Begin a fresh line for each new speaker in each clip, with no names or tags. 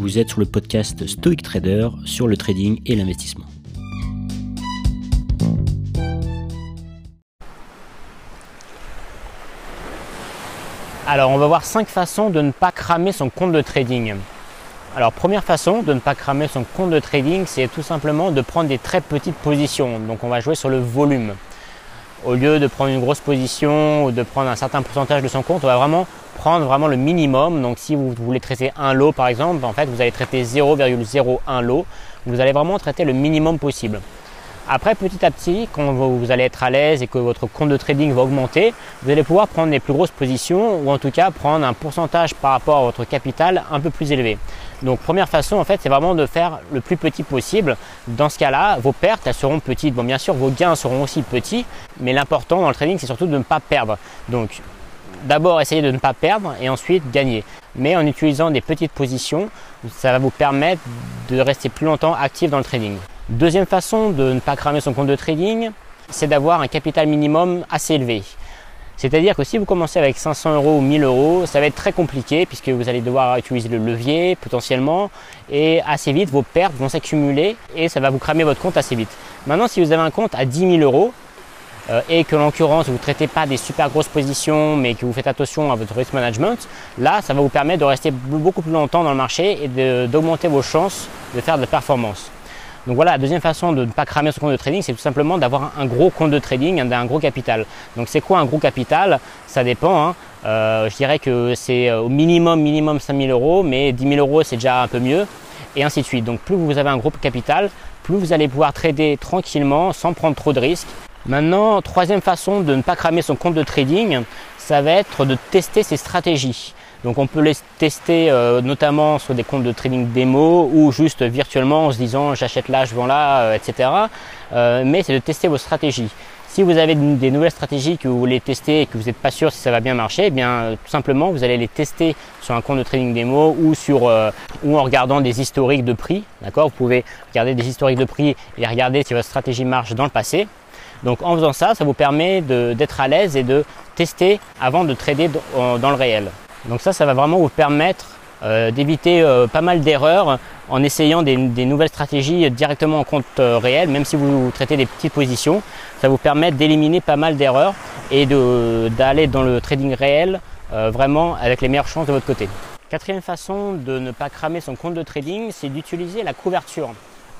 Vous êtes sur le podcast Stoic Trader sur le trading et l'investissement.
Alors, on va voir cinq façons de ne pas cramer son compte de trading. Alors, première façon de ne pas cramer son compte de trading, c'est tout simplement de prendre des très petites positions. Donc, on va jouer sur le volume. Au lieu de prendre une grosse position ou de prendre un certain pourcentage de son compte, on va vraiment prendre vraiment le minimum. Donc, si vous voulez traiter un lot par exemple, en fait, vous allez traiter 0,01 lot. Vous allez vraiment traiter le minimum possible. Après, petit à petit, quand vous allez être à l'aise et que votre compte de trading va augmenter, vous allez pouvoir prendre les plus grosses positions ou en tout cas prendre un pourcentage par rapport à votre capital un peu plus élevé. Donc première façon en fait c'est vraiment de faire le plus petit possible. Dans ce cas-là, vos pertes elles seront petites. Bon bien sûr vos gains seront aussi petits, mais l'important dans le trading c'est surtout de ne pas perdre. Donc d'abord essayer de ne pas perdre et ensuite gagner. Mais en utilisant des petites positions, ça va vous permettre de rester plus longtemps actif dans le trading. Deuxième façon de ne pas cramer son compte de trading, c'est d'avoir un capital minimum assez élevé. C'est-à-dire que si vous commencez avec 500 euros ou 1000 euros, ça va être très compliqué puisque vous allez devoir utiliser le levier potentiellement et assez vite vos pertes vont s'accumuler et ça va vous cramer votre compte assez vite. Maintenant, si vous avez un compte à 10 000 euros euh, et que l'occurrence vous ne traitez pas des super grosses positions mais que vous faites attention à votre risk management, là ça va vous permettre de rester beaucoup plus longtemps dans le marché et d'augmenter vos chances de faire de la performance. Donc voilà, la deuxième façon de ne pas cramer son compte de trading, c'est tout simplement d'avoir un gros compte de trading, un, gros capital. Donc c'est quoi un gros capital? Ça dépend. Hein. Euh, je dirais que c'est euh, au minimum, minimum 5000 euros, mais 10 000 euros c'est déjà un peu mieux, et ainsi de suite. Donc plus vous avez un gros capital, plus vous allez pouvoir trader tranquillement sans prendre trop de risques. Maintenant, troisième façon de ne pas cramer son compte de trading, ça va être de tester ses stratégies. Donc on peut les tester euh, notamment sur des comptes de trading démo ou juste virtuellement en se disant j'achète là, je vends là, euh, etc. Euh, mais c'est de tester vos stratégies. Si vous avez des nouvelles stratégies que vous voulez tester et que vous n'êtes pas sûr si ça va bien marcher, eh bien tout simplement vous allez les tester sur un compte de trading démo ou sur ou en regardant des historiques de prix. D'accord? Vous pouvez regarder des historiques de prix et regarder si votre stratégie marche dans le passé. Donc en faisant ça, ça vous permet d'être à l'aise et de tester avant de trader dans le réel. Donc ça, ça va vraiment vous permettre euh, d'éviter euh, pas mal d'erreurs en essayant des, nouvelles stratégies directement en compte euh, réel, même si vous traitez des petites positions. Ça vous permet d'éliminer pas mal d'erreurs et d'aller dans le trading réel vraiment avec les meilleures chances de votre côté. Quatrième façon de ne pas cramer son compte de trading, c'est d'utiliser la couverture.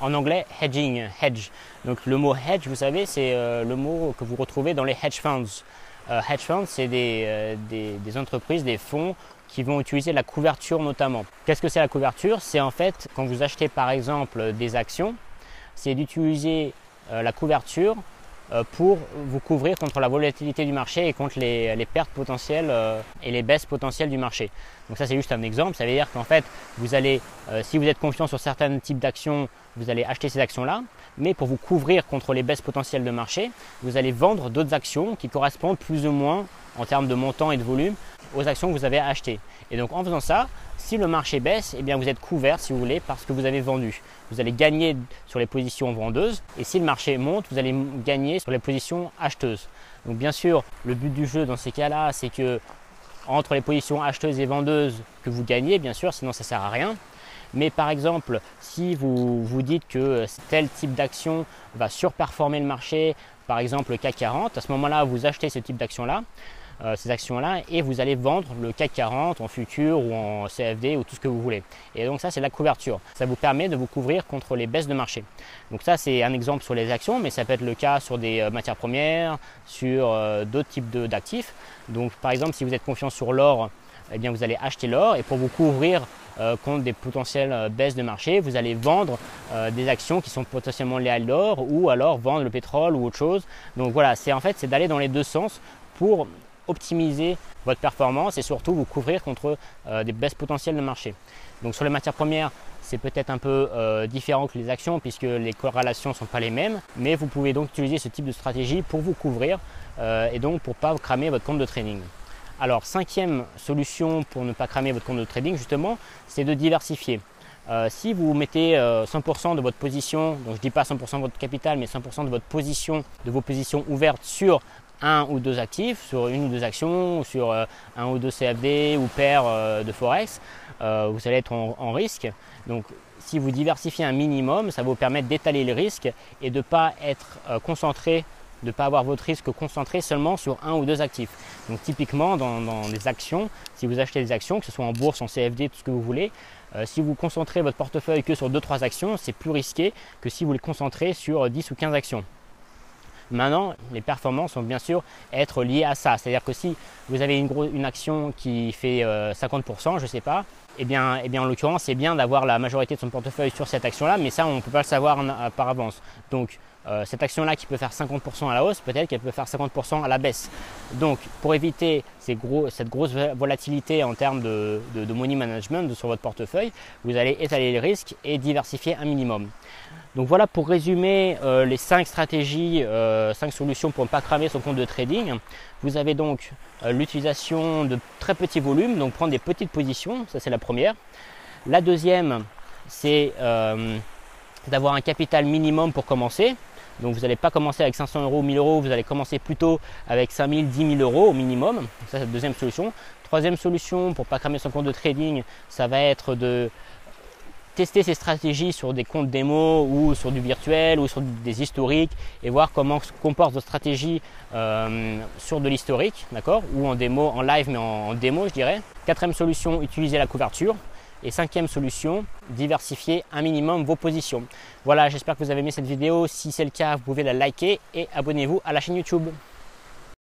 En anglais, hedging, hedge. Donc le mot hedge, vous savez, c'est le mot que vous retrouvez dans les hedge funds. Euh, hedge funds, c'est euh, des, entreprises, des fonds qui vont utiliser la couverture notamment. Qu'est-ce que c'est la couverture? C'est en fait quand vous achetez par exemple des actions, c'est d'utiliser euh, la couverture pour vous couvrir contre la volatilité du marché et contre les, pertes potentielles et les baisses potentielles du marché. Donc ça c'est juste un exemple, ça veut dire qu'en fait vous allez, si vous êtes confiant sur certains types d'actions, vous allez acheter ces actions-là mais pour vous couvrir contre les baisses potentielles de marché, vous allez vendre d'autres actions qui correspondent plus ou moins en termes de montant et de volume aux actions que vous avez achetées. Et donc en faisant ça, si le marché baisse, eh bien vous êtes couvert si vous voulez parce que vous avez vendu. Vous allez gagner sur les positions vendeuses et si le marché monte, vous allez gagner sur les positions acheteuses. Donc bien sûr, le but du jeu dans ces cas-là, c'est que entre les positions acheteuses et vendeuses que vous gagnez, bien sûr, sinon ça ne sert à rien. Mais par exemple, si vous vous dites que tel type d'action va surperformer le marché, par exemple le CAC 40, à ce moment-là, vous achetez ce type d'action-là, euh, ces actions-là, et vous allez vendre le CAC 40 en futur ou en CFD ou tout ce que vous voulez. Et donc ça, c'est la couverture. Ça vous permet de vous couvrir contre les baisses de marché. Donc ça, c'est un exemple sur les actions, mais ça peut être le cas sur des euh, matières premières, sur euh, d'autres types d'actifs. Donc par exemple, si vous êtes confiant sur l'or, eh bien vous allez acheter l'or et pour vous couvrir contre des potentielles baisses de marché, vous allez vendre des actions qui sont potentiellement liées à l'or ou alors vendre le pétrole ou autre chose. Donc voilà, c'est en fait c'est d'aller dans les deux sens pour optimiser votre performance et surtout vous couvrir contre des baisses potentielles de marché. Donc sur les matières premières, c'est peut-être un peu différent que les actions puisque les corrélations ne sont pas les mêmes, mais vous pouvez donc utiliser ce type de stratégie pour vous couvrir et donc pour ne pas cramer votre compte de trading. Alors, cinquième solution pour ne pas cramer votre compte de trading, justement, c'est de diversifier. Euh, si vous mettez 100% euh, de votre position, donc je ne dis pas 100% de votre capital, mais 100% de votre position, de vos positions ouvertes sur un ou deux actifs, sur une ou deux actions, sur euh, un ou deux CFD ou paires euh, de Forex, vous allez être en, risque. Donc si vous diversifiez un minimum, ça vous permettre d'étaler le risque et de ne pas être concentré de ne pas avoir votre risque concentré seulement sur un ou deux actifs. Donc typiquement dans, les actions, si vous achetez des actions, que ce soit en bourse, en CFD, tout ce que vous voulez, si vous concentrez votre portefeuille que sur 2-3 actions, c'est plus risqué que si vous les concentrez sur 10 ou 15 actions. Maintenant, les performances vont bien sûr être liées à ça. C'est-à-dire que si vous avez une, action qui fait 50%, euh, je ne sais pas, eh bien, eh bien en l'occurrence, c'est bien d'avoir la majorité de son portefeuille sur cette action-là, mais ça, on ne peut pas le savoir par avance. Donc, euh, cette action-là qui peut faire 50% à la hausse, peut-être qu'elle peut faire 50% à la baisse. Donc, pour éviter cette grosse volatilité en termes de, money management sur votre portefeuille, vous allez étaler les risques et diversifier un minimum. Donc voilà pour résumer euh, les 5 stratégies, 5 euh, solutions pour ne pas cramer son compte de trading. Vous avez donc l'utilisation de très petits volumes, donc prendre des petites positions, ça c'est la première. La deuxième, c'est d'avoir un capital minimum pour commencer. Donc vous n'allez pas commencer avec 500 euros ou 1000 euros, vous allez commencer plutôt avec 5000, 10 000 euros au minimum. Ça, c'est la deuxième solution. Troisième solution pour ne pas cramer son compte de trading, ça va être de tester ces stratégies sur des comptes démo ou sur du virtuel ou sur des historiques et voir comment se comporte votre stratégie euh, sur de l'historique, d'accord? Ou en démo, en live mais en démo je dirais. Quatrième solution, utiliser la couverture. Et cinquième solution, diversifier un minimum vos positions. Voilà, j'espère que vous avez aimé cette vidéo. Si c'est le cas, vous pouvez la liker et abonnez-vous à la chaîne YouTube.